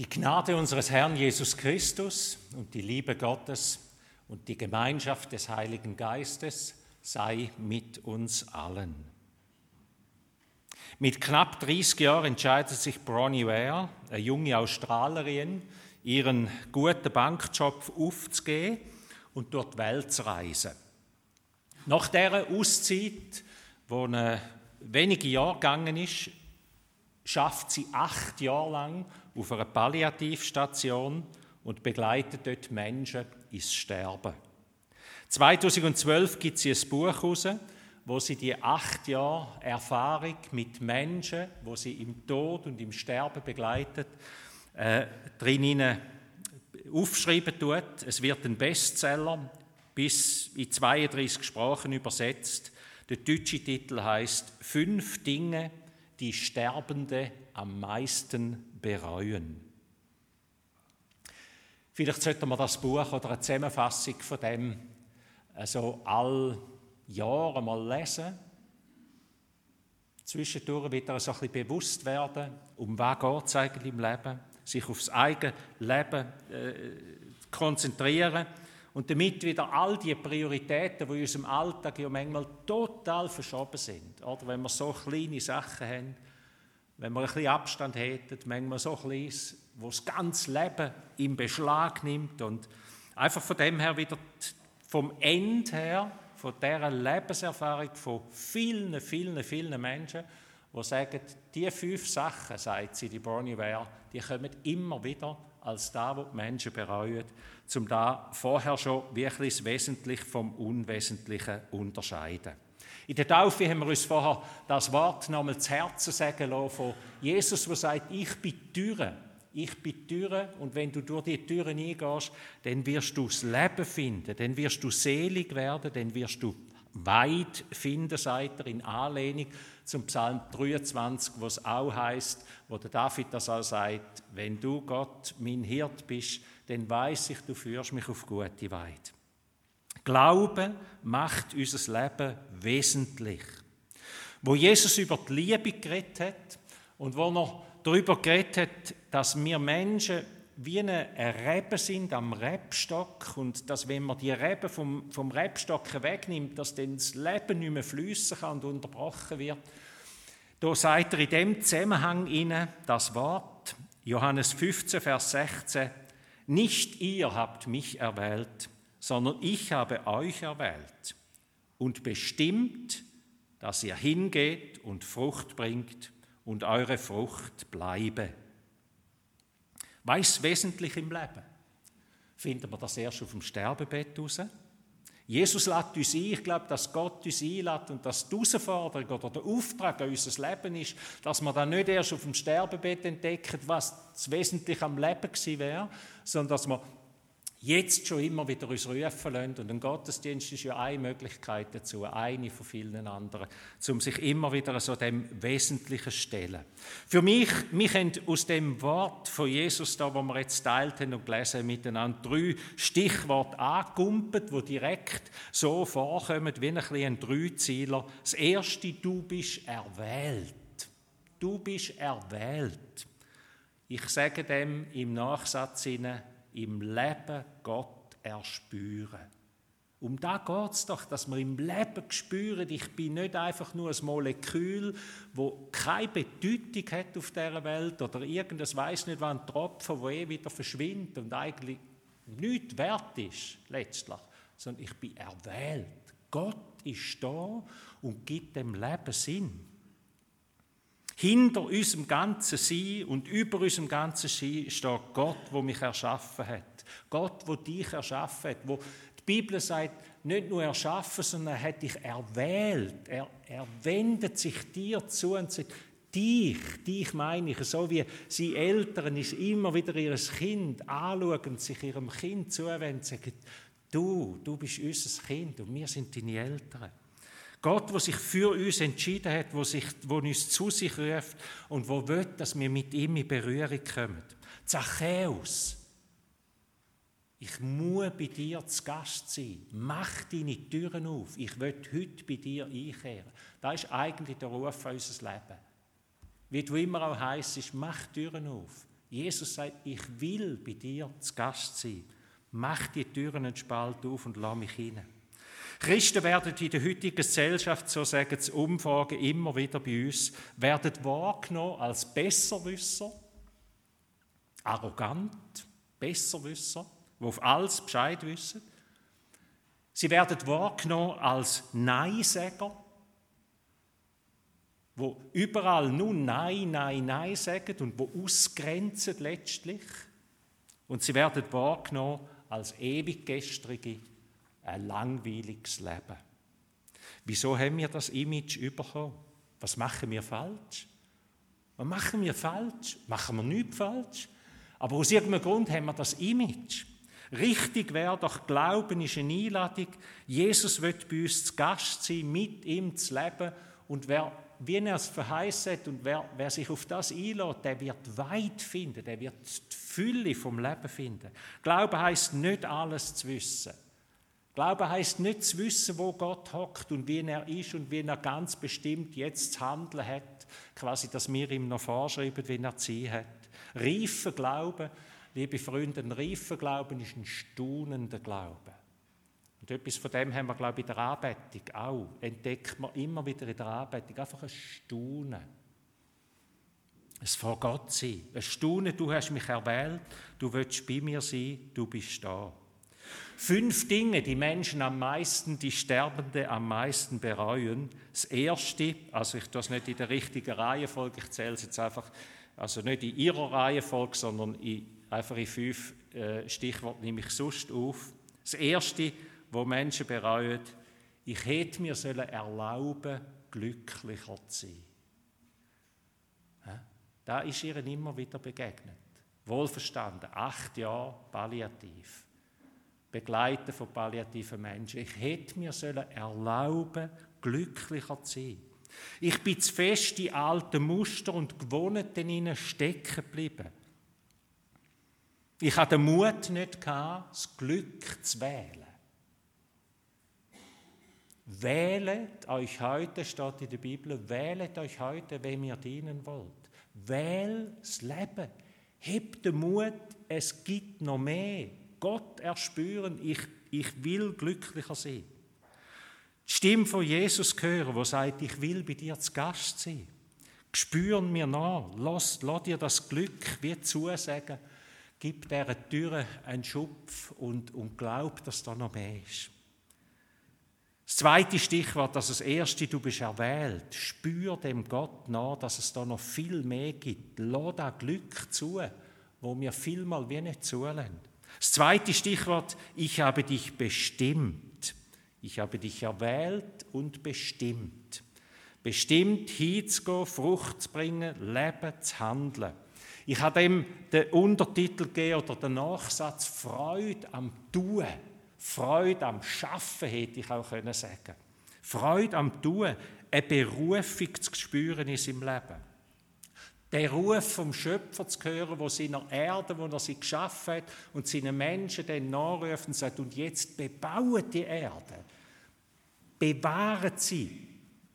Die Gnade unseres Herrn Jesus Christus und die Liebe Gottes und die Gemeinschaft des Heiligen Geistes sei mit uns allen. Mit knapp 30 Jahren entscheidet sich Bronnie Ware, eine junge Australerin, ihren guten Bankjob aufzugeben und durch die Welt zu reisen. Nach dieser Auszeit, wo eine wenige Jahre gegangen ist, schafft sie acht Jahre lang auf einer Palliativstation und begleitet dort Menschen ins Sterben. 2012 gibt sie ein Buch heraus, wo sie die acht Jahre Erfahrung mit Menschen, wo sie im Tod und im Sterben begleitet, äh, drin aufschreiben tut. Es wird ein Bestseller, bis in 32 Sprachen übersetzt. Der deutsche Titel heißt Fünf Dinge, die Sterbende am meisten bereuen. Vielleicht sollten wir das Buch oder eine Zusammenfassung von dem also all Jahr mal lesen. Zwischendurch wieder so ein bisschen bewusst werden, um was geht es eigentlich im Leben, sich aufs eigene Leben äh, konzentrieren und damit wieder all die Prioritäten, die in unserem Alltag ja manchmal total verschoben sind, oder wenn wir so kleine Sachen haben, wenn wir ein bisschen Abstand hätten, manchmal so klein, wo das ganze Leben im Beschlag nimmt und einfach von dem her wieder vom Ende her, von dieser Lebenserfahrung von vielen, vielen, vielen Menschen, die sagen, die fünf Sachen, sagt sie, die Bonnie Ware, die kommen immer wieder als da, wo die Menschen bereuen, um da vorher schon wirklich das Wesentliche vom Unwesentlichen unterscheiden. In der Taufe haben wir uns vorher das Wort nochmal zu Herzen sagen lassen von Jesus, der sagt, ich bin Türe. Ich bin Türe und wenn du durch die Türen eingehst, dann wirst du das Leben finden, dann wirst du selig werden, dann wirst du weit finden, sagt er in Anlehnung zum Psalm 23, wo es auch heißt, wo der David das auch sagt, wenn du Gott mein Hirt bist, dann weiß ich, du führst mich auf gute Weide. Glaube macht unser Leben wesentlich. Wo Jesus über die Liebe geredet hat und wo er darüber geredet hat, dass wir Menschen wie eine Rebe sind am Rebstock und dass, wenn man die Rebe vom, vom Rebstock wegnimmt, dass dann das Leben nicht mehr fließen kann und unterbrochen wird. Da sagt er in dem Zusammenhang Ihnen das Wort, Johannes 15, Vers 16, nicht ihr habt mich erwählt, sondern ich habe euch erwählt und bestimmt, dass ihr hingeht und Frucht bringt und eure Frucht bleibe. Weiß wesentlich im Leben? Finden wir das erst auf dem Sterbebett raus? Jesus lädt uns ein. Ich glaube, dass Gott uns einlädt und dass die Herausforderung oder der Auftrag an unser Leben ist, dass wir dann nicht erst auf dem Sterbebett entdecken, was das Wesentliche am Leben gewesen wäre, sondern dass wir jetzt schon immer wieder uns rufen lassen. Und ein Gottesdienst ist ja eine Möglichkeit dazu, eine von vielen anderen, um sich immer wieder so dem Wesentlichen zu stellen. Für mich, mich haben aus dem Wort von Jesus, da, wo wir jetzt teilt haben und gelesen miteinander, drei Stichworte angekumpelt, die direkt so vorkommen wie ein, ein Dreizieler. Das erste, du bist erwählt. Du bist erwählt. Ich sage dem im Nachsatz hinein, im Leben Gott erspüren. Um da geht es doch, dass wir im Leben spüren, ich bin nicht einfach nur ein Molekül, wo keine Bedeutung hat auf dieser Welt oder irgendwas weiß nicht, wann ein Tropfen, wo eh wieder verschwindet und eigentlich nichts wert ist, letztlich, sondern ich bin erwählt. Gott ist da und gibt dem Leben Sinn. Hinter unserem ganzen Sein und über unserem ganzen Sein steht Gott, wo mich erschaffen hat. Gott, wo dich erschaffen hat, wo die Bibel sagt, nicht nur erschaffen, sondern er hat dich erwählt. Er, er wendet sich dir zu und sagt, dich, dich meine ich, so wie sie Eltern ist immer wieder ihr Kind anschauen sich ihrem Kind zuwenden sagen, du, du bist unser Kind und wir sind deine Eltern. Gott, der sich für uns entschieden hat, wo, sich, wo uns zu sich ruft und wo will, dass wir mit ihm in Berührung kommen. Zachäus, ich muss bei dir zu Gast sein. Mach deine Türen auf. Ich will heute bei dir einkehren. Das ist eigentlich der Ruf für unser Leben. Wie du immer auch heisst, mach Türen auf. Jesus sagt, ich will bei dir zu Gast sein. Mach die Türen einen Spalt auf und lass mich hinein. Christen werden in der heutigen Gesellschaft, so sagen es Umfragen immer wieder bei uns, werden wahrgenommen als Besserwisser, arrogant, Besserwisser, die auf alles Bescheid wissen. Sie werden wahrgenommen als Neinsäger, wo überall nur Nein, Nein, Nein sagen und wo ausgrenzen letztlich. Und sie werden wahrgenommen als ewiggestrige, ein langweiliges Leben. Wieso haben wir das Image bekommen? Was machen wir falsch? Was machen wir falsch? Machen wir nichts falsch? Aber aus irgendeinem Grund haben wir das Image. Richtig wäre doch, Glauben ist eine Einladung. Jesus wird bei uns zu Gast sein, mit ihm zu leben. Und wer, wie er es verheißen hat, und wer, wer sich auf das einlädt, der wird weit finden, der wird die Fülle vom Leben finden. Glauben heißt nicht alles zu wissen. Glauben heißt nicht zu wissen, wo Gott hockt und wie er ist und wie er ganz bestimmt jetzt zu handeln hat, quasi, dass wir ihm noch vorschreiben, wie er zu sein hat. Reifer Glauben liebe Freunde, ein reifer Glauben ist ein staunender Glaube. Und etwas von dem haben wir, glaube ich, in der Anbetung auch. Entdeckt man immer wieder in der Anbetung. Einfach ein Staunen. Es vor Gott sein. Ein Staunen, du hast mich erwählt, du willst bei mir sein, du bist da. Fünf Dinge, die Menschen am meisten, die Sterbende am meisten bereuen. Das erste, also ich es nicht in der richtigen Reihenfolge, ich zähle es jetzt einfach, also nicht in ihrer Reihenfolge, sondern in einfach in fünf äh, Stichworte nehme ich sonst auf. Das erste, wo Menschen bereuen, ich hätte mir sollen erlauben, glücklicher zu sein. Da ist ihnen immer wieder begegnet. Wohlverstanden, acht Jahre palliativ. Begleiten von palliativen Menschen. Ich hätte mir sollen erlauben, glücklicher zu sein. Ich bin zu fest in alten Muster und Gewohnheiten ihnen stecken geblieben. Ich hatte den Mut nicht gehabt, das Glück zu wählen. Wählet euch heute, steht in der Bibel, wählet euch heute, wem ihr dienen wollt. Wähl das Leben. Hebt den Mut, es gibt noch mehr. Gott erspüren, ich, ich will glücklicher sein. Die Stimme von Jesus hören, wo sagt, ich will bei dir zu Gast sein. Spüren mir nach, lass, lass dir das Glück wie zusagen Gib dieser Tür einen Schupf und, und glaub, dass da noch mehr ist. Das zweite Stichwort, das das erste, du bist erwählt. Spür dem Gott nach, dass es da noch viel mehr gibt. Lass da Glück zu, wo mir vielmal wie nicht zulassen. Das zweite Stichwort, ich habe dich bestimmt. Ich habe dich erwählt und bestimmt. Bestimmt hinzugehen, Frucht zu bringen, Leben zu handeln. Ich habe dem den Untertitel gegeben oder den Nachsatz Freude am Tun. Freude am Schaffen hätte ich auch können sagen. Freude am Tun, eine Berufung zu spüren in seinem Leben. Der Ruf vom Schöpfer zu hören, wo seiner Erde, wo er sie geschaffen hat, und seinen Menschen dann nachrufen und sagt, und jetzt bebauen die Erde. Bewahren sie,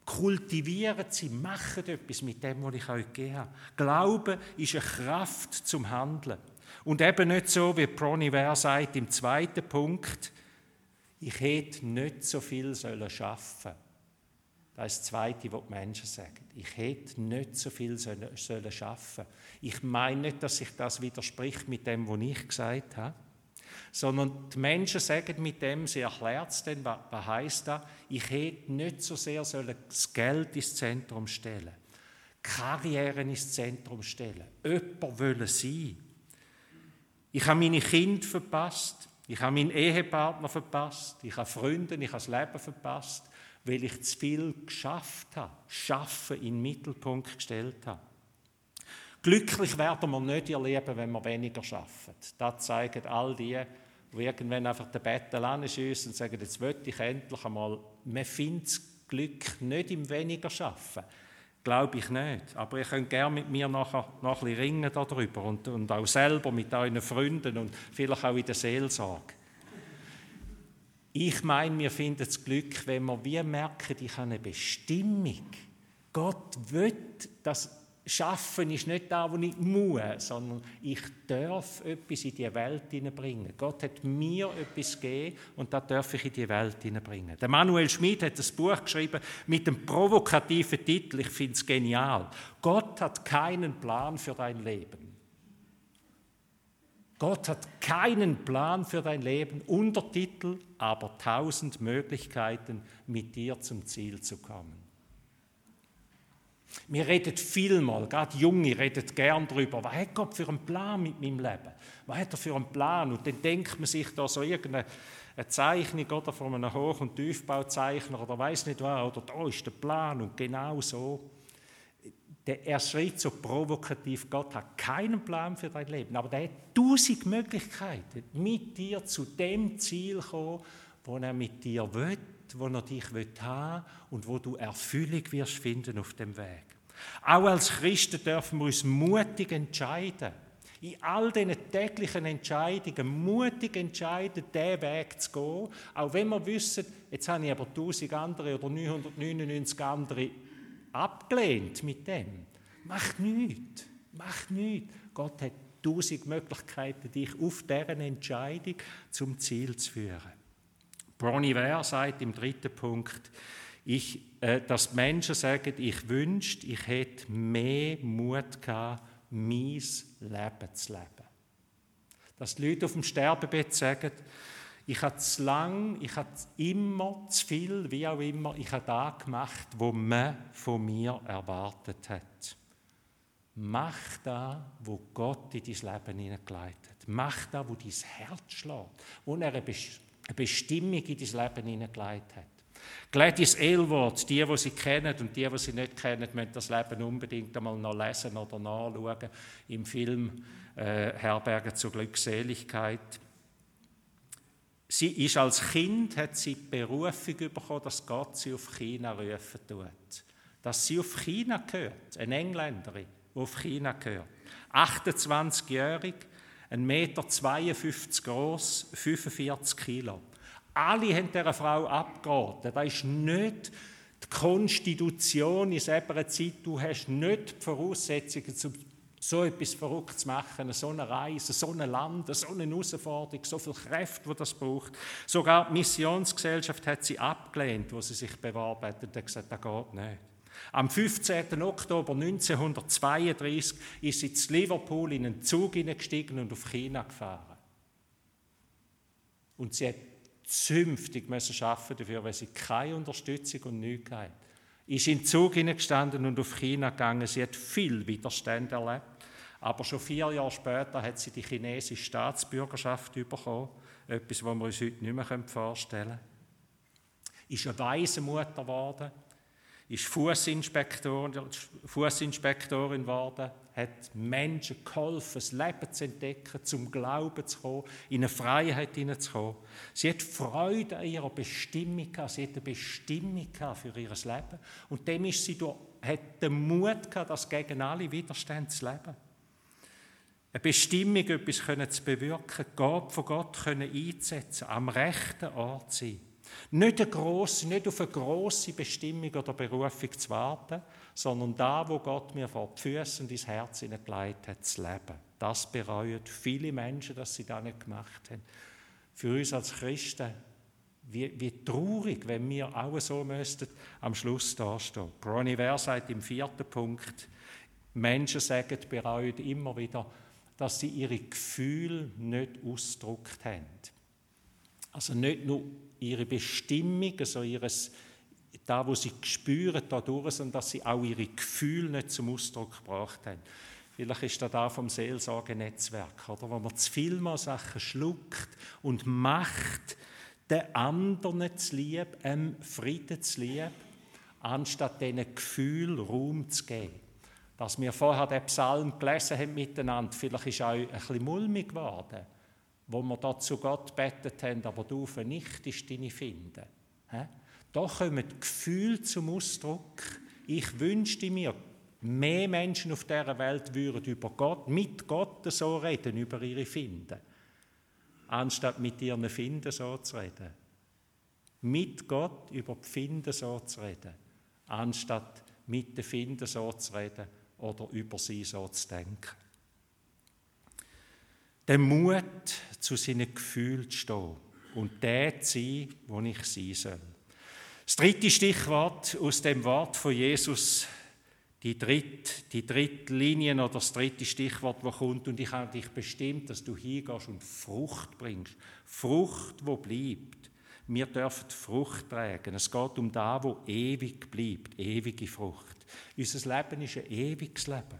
Kultivieren sie, machen etwas mit dem, was ich euch gegeben habe. Glauben ist eine Kraft zum Handeln. Und eben nicht so, wie Bronny Ware sagt im zweiten Punkt, ich hätte nicht so viel sollen schaffen. Das ist das Zweite, was die Menschen sagen. Ich hätte nicht so viel sollen, sollen schaffen. Ich meine nicht, dass sich das widerspricht mit dem, was ich gesagt habe sondern die Menschen sagen mit dem, sie erklärt es dann, was, was heisst das? Ich hätte nicht so sehr das Geld ins Zentrum stellen, Karrieren ins Zentrum stellen, jemand wollen sein. Ich habe meine Kinder verpasst, ich habe meinen Ehepartner verpasst, ich habe Freunde, ich habe das Leben verpasst, weil ich zu viel geschafft habe, Schaffen in den Mittelpunkt gestellt habe. Glücklich werden wir nicht erleben, wenn wir weniger schaffen. Das zeigen all die, die irgendwann einfach den Bettel anschiessen und sagen, jetzt will ich endlich einmal. Man findet Glück nicht im weniger schaffen. Glaube ich nicht. Aber ihr könnt gerne mit mir nachher noch ein bisschen ringen darüber und, und auch selber mit euren Freunden und vielleicht auch in der Seelsorge. Ich meine, wir finden das Glück, wenn wir wie merken, ich habe eine Bestimmung. Gott will, dass Schaffen ist nicht da, wo ich muss, sondern ich darf etwas in die Welt hineinbringen. Gott hat mir etwas gegeben und das darf ich in die Welt hineinbringen. Der Manuel Schmid hat das Buch geschrieben mit dem provokativen Titel, ich finde es genial. Gott hat keinen Plan für dein Leben. Gott hat keinen Plan für dein Leben. Untertitel, aber tausend Möglichkeiten, mit dir zum Ziel zu kommen. Wir reden vielmal, gerade Junge reden gern darüber, was hat Gott für einen Plan mit meinem Leben? Was hat er für einen Plan? Und dann denkt man sich da so irgendeine Zeichnung oder von einem Hoch- und Tiefbauzeichner oder weiß nicht was, oder da ist der Plan und genau so. Er schreibt so provokativ, Gott hat keinen Plan für dein Leben, aber er hat tausend Möglichkeiten, mit dir zu dem Ziel zu kommen, wo er mit dir will wo er dich haben will und wo du Erfüllung wirst finden auf dem Weg. Auch als Christen dürfen wir uns mutig entscheiden. In all diesen täglichen Entscheidungen mutig entscheiden, diesen Weg zu gehen. Auch wenn wir wissen, jetzt habe ich aber 1000 andere oder 999 andere abgelehnt mit dem. Macht nichts. Macht nichts. Gott hat tausend Möglichkeiten, dich auf deren Entscheidung zum Ziel zu führen. Bronnie Ware sagt im dritten Punkt, ich, äh, dass Menschen sagen, ich wünschte, ich hätte mehr Mut gehabt, mein Leben zu leben. Dass die Leute auf dem Sterbebett sagen, ich habe zu lang, ich habe immer zu viel, wie auch immer, ich habe da gemacht, wo man von mir erwartet hat. Mach da, wo Gott in dein Leben hineingeleitet hat. Mach da, wo dein Herz schlägt, wo er eine Bestimmung in dein Leben hineingeleitet hat. Gladys Aylward, die, die sie kennen und die, die sie nicht kennen, müssen das Leben unbedingt einmal noch lesen oder nachschauen im Film äh, Herberge zur Glückseligkeit. Sie ist als Kind, hat sie die Berufung bekommen, dass Gott sie auf China rufen tut. Dass sie auf China gehört, eine Engländerin, die auf China gehört. 28-jährig, 1,52 Meter groß, 45 Kilo. Alle haben dieser Frau abgeraten. Das ist nicht die Konstitution in selber Zeit. Du hast nicht die Voraussetzungen, so etwas verrückt zu machen, so eine Reise, so ein Land, so eine Herausforderung, so viel Kräfte, die das braucht. Sogar die Missionsgesellschaft hat sie abgelehnt, wo sie sich beworben hat und hat gesagt, das geht nicht. Am 15. Oktober 1932 ist sie zu Liverpool in einen Zug hineingestiegen und auf China gefahren. Und sie hat zünftig müssen arbeiten dafür, weil sie keine Unterstützung und nichts hatte. Ist in den Zug hineingestanden und auf China gegangen. Sie hat viel Widerstand erlebt. Aber schon vier Jahre später hat sie die chinesische Staatsbürgerschaft bekommen. Etwas, was wir uns heute nicht mehr vorstellen können. Ist eine weise Mutter geworden ist Fußinspektorin, Fußinspektorin geworden, hat Menschen geholfen, das Leben zu entdecken, zum Glauben zu kommen, in eine Freiheit hineinzukommen. Sie hat Freude an ihrer Bestimmung gehabt, sie hat eine Bestimmung gehabt für ihr Leben. Und dem ist sie durch, hat den Mut gehabt, das gegen alle Widerstände zu leben. Eine Bestimmung, etwas zu bewirken, Gott von Gott einzusetzen, am rechten Ort sein. Nicht, eine grosse, nicht auf eine grosse Bestimmung oder Berufung zu warten, sondern da, wo Gott mir vor die Füße und ins Herz hineingelegt hat, zu leben. Das bereuen viele Menschen, dass sie das nicht gemacht haben. Für uns als Christen, wie, wie traurig, wenn wir auch so müssten am Schluss dastehen. Bronnie Ware sagt im vierten Punkt, Menschen sagen, bereuen immer wieder, dass sie ihre Gefühle nicht ausgedrückt haben. Also nicht nur ihre Bestimmung, also ihres, da, wo sie spüren dadurch, sondern dass sie auch ihre Gefühle nicht zum Ausdruck gebracht haben. Vielleicht ist das da vom Seelsorgenetzwerk, oder? wo man zu viel mal Sachen schluckt und macht, den anderen zu lieb, einem Frieden zu lieb, anstatt diesen Gefühl Raum zu geben. Dass wir vorher den Psalm gelesen haben miteinander, vielleicht ist auch ein bisschen mulmig geworden wo wir da zu Gott bettet haben, aber du vernichtest deine Finden. Da kommen Gefühle zum Ausdruck. Ich wünschte mir, mehr Menschen auf dieser Welt würden über Gott, mit Gott so reden, über ihre Finden, anstatt mit ihren Finden so zu reden. Mit Gott über die Finden so zu reden, anstatt mit den Finden so zu reden, oder über sie so zu denken. Der Mut, zu seinen Gefühlen zu stehen und der zu sein, wo ich sein soll. Das dritte Stichwort aus dem Wort von Jesus, die dritte, die dritte Linie oder das dritte Stichwort, das kommt, und ich habe dich bestimmt, dass du hingehst und Frucht bringst. Frucht, wo bleibt. Wir dürfen Frucht tragen. Es geht um da, wo ewig bleibt, ewige Frucht. Unser Leben ist ein ewiges Leben.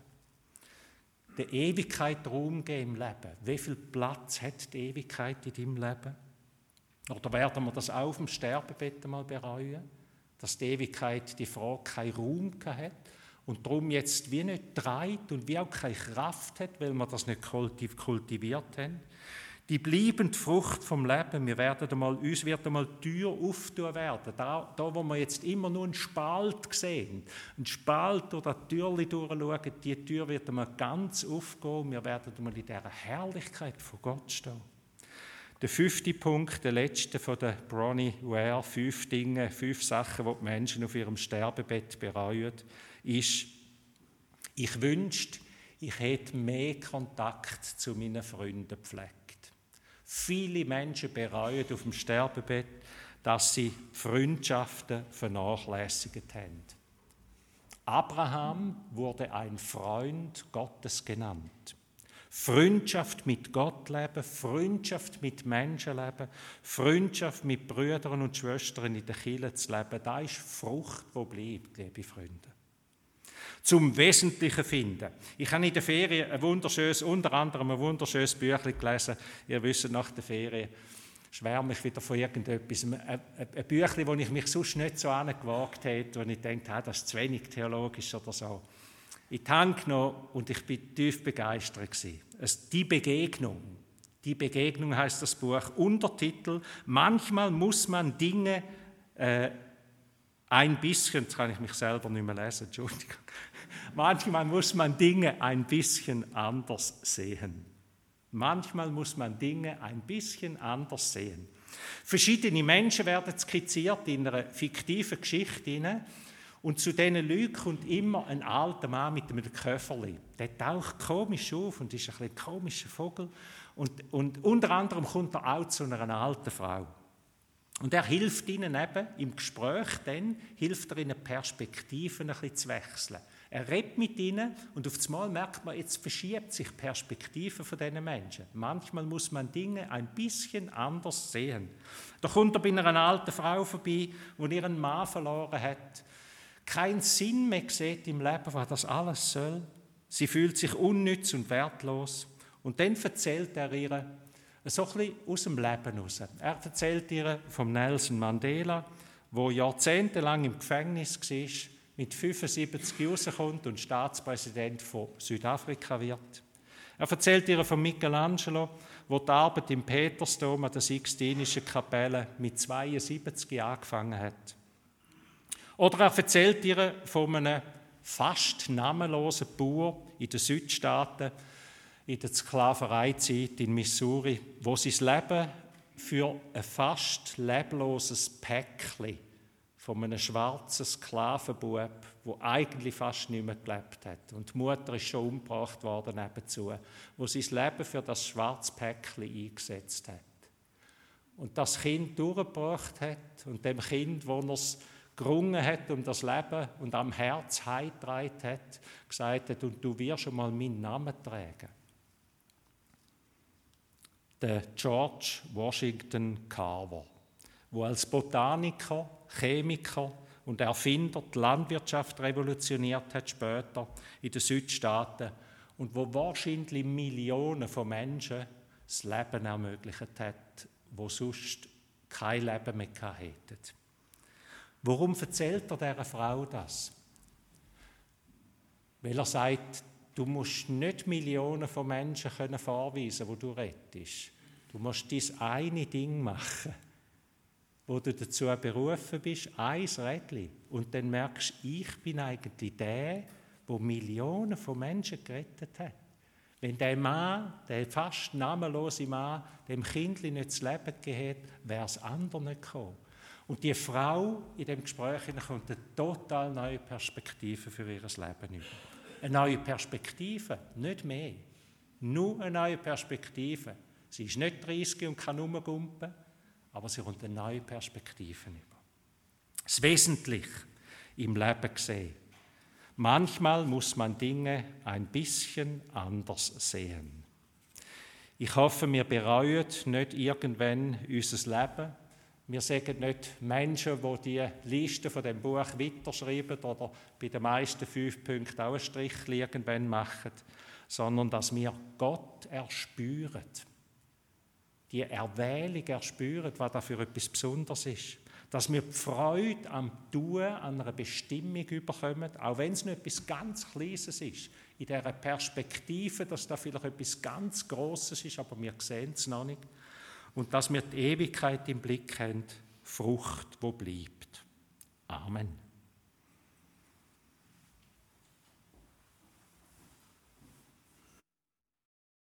Der Ewigkeit Raum geben im Leben. Wie viel Platz hat die Ewigkeit in deinem Leben? Oder werden wir das auch auf dem Sterbebett einmal bereuen? Dass die Ewigkeit die Frage keinen Raum hat und darum jetzt wie nicht treibt und wie auch keine Kraft hat, weil wir das nicht kultiviert haben? Die bleibende Frucht vom Leben, wir werden einmal, uns wird einmal die Tür auftun werden. Da, da, wo wir jetzt immer nur einen Spalt sehen, einen Spalt oder eine Türli durchschauen, die Tür wird einmal ganz aufgehen. Wir werden einmal in dieser Herrlichkeit von Gott stehen. Der fünfte Punkt, der letzte von der Bronnie Ware, fünf Dinge, fünf Sachen, die die Menschen auf ihrem Sterbebett bereuen, ist, ich wünschte, ich hätte mehr Kontakt zu meinen Freunden gepflegt. Viele Menschen bereuen auf dem Sterbebett, dass sie Freundschaften vernachlässigt haben. Abraham wurde ein Freund Gottes genannt. Freundschaft mit Gott leben, Freundschaft mit Menschen leben, Freundschaft mit Brüdern und Schwestern in der Kirche zu leben, da ist Frucht, wo bleibt, liebe Freunde zum Wesentlichen finden. Ich habe in der Ferien ein wunderschönes, unter anderem ein wunderschönes Büchlein gelesen. Ihr wisst, nach der Ferien schwärme ich wieder von irgendetwas. Ein, ein, ein Büchlein, wo ich mich sonst nicht so angewagt hätte, wo ich denke, ah, das ist zu wenig theologisch oder so. Ich habe genommen und ich bin tief begeistert gewesen. Es, die Begegnung. Die Begegnung heißt das Buch. Untertitel: Manchmal muss man Dinge äh, ein bisschen, jetzt kann ich mich selber nicht mehr lesen, Entschuldigung. Manchmal muss man Dinge ein bisschen anders sehen. Manchmal muss man Dinge ein bisschen anders sehen. Verschiedene Menschen werden skizziert in einer fiktiven Geschichte und zu diesen Leuten kommt immer ein alter Mann mit einem Köfferli. Der taucht komisch auf und ist ein, ein komischer Vogel. Und, und unter anderem kommt er auch zu einer alten Frau. Und er hilft ihnen eben im Gespräch dann, hilft er ihnen Perspektiven ein bisschen zu wechseln. Er redet mit ihnen und auf einmal merkt man, jetzt verschiebt sich die Perspektive von diesen Menschen. Manchmal muss man Dinge ein bisschen anders sehen. Da kommt er bei einer alten Frau vorbei, die ihren Mann verloren hat, keinen Sinn mehr sieht im Leben, was das alles soll. Sie fühlt sich unnütz und wertlos. Und dann erzählt er ihr so ein bisschen aus dem Leben heraus. Er erzählt ihr vom Nelson Mandela, wo jahrzehntelang im Gefängnis war mit 75 rauskommt und Staatspräsident von Südafrika wird. Er erzählt ihr von Michelangelo, wo die Arbeit im Petersdom an der Sixtinischen Kapelle mit 72 angefangen hat. Oder er erzählt ihr von einem fast namenlosen Bauer in den Südstaaten in der Sklavereizeit in Missouri, wo sein Leben für ein fast lebloses Päckchen von einem schwarzen Sklavenbub, wo eigentlich fast nicht mehr gelebt hat. Und die Mutter ist schon umgebracht worden nebenzu, wo sein Leben für das schwarze Päckchen eingesetzt hat. Und das Kind durchgebracht hat und dem Kind, wo er es gerungen hat um das Leben und am Herz heimgetragen hat, gesagt hat, und du wirst schon mal meinen Namen tragen. Der George Washington Carver, wo als Botaniker Chemiker und Erfinder die Landwirtschaft revolutioniert hat später in den Südstaaten und wo wahrscheinlich Millionen von Menschen das Leben ermöglicht hat, wo sonst kein Leben mehr hätten. Warum erzählt er dieser Frau das? Weil er sagt, du musst nicht Millionen von Menschen vorweisen, wo du rettest. Du musst dieses eine Ding machen wo du dazu berufen bist, ein Rädchen. Und dann merkst du, ich bin eigentlich der, der Millionen von Menschen gerettet hat. Wenn der Mann, der fast namenlose Mann, dem Kind nicht das Leben gegeben hätte, wäre es anderen nicht gekommen. Und die Frau in dem Gespräch kommt eine total neue Perspektive für ihr Leben über. eine neue Perspektive, nicht mehr. Nur eine neue Perspektive. Sie ist nicht 30 und kann rumgumpen, aber sie kommt eine neue Perspektive über. Das Wesentliche im Leben sehen. Manchmal muss man Dinge ein bisschen anders sehen. Ich hoffe, wir bereuen nicht irgendwann unser Leben. Wir sagen nicht Menschen, die die Liste von dem Buch weiterschreiben oder bei den meisten fünf Punkten auch einen Strich irgendwann machen, sondern dass wir Gott erspüren. Die Erwählung erspüren, was da für etwas Besonderes ist dass wir die Freude am Tun, an einer Bestimmung überkommen, auch wenn es nicht etwas ganz Kleines ist, in dieser Perspektive, dass da vielleicht etwas ganz Großes ist, aber wir sehen es noch nicht. Und dass wir die Ewigkeit im Blick haben, Frucht, wo bleibt. Amen.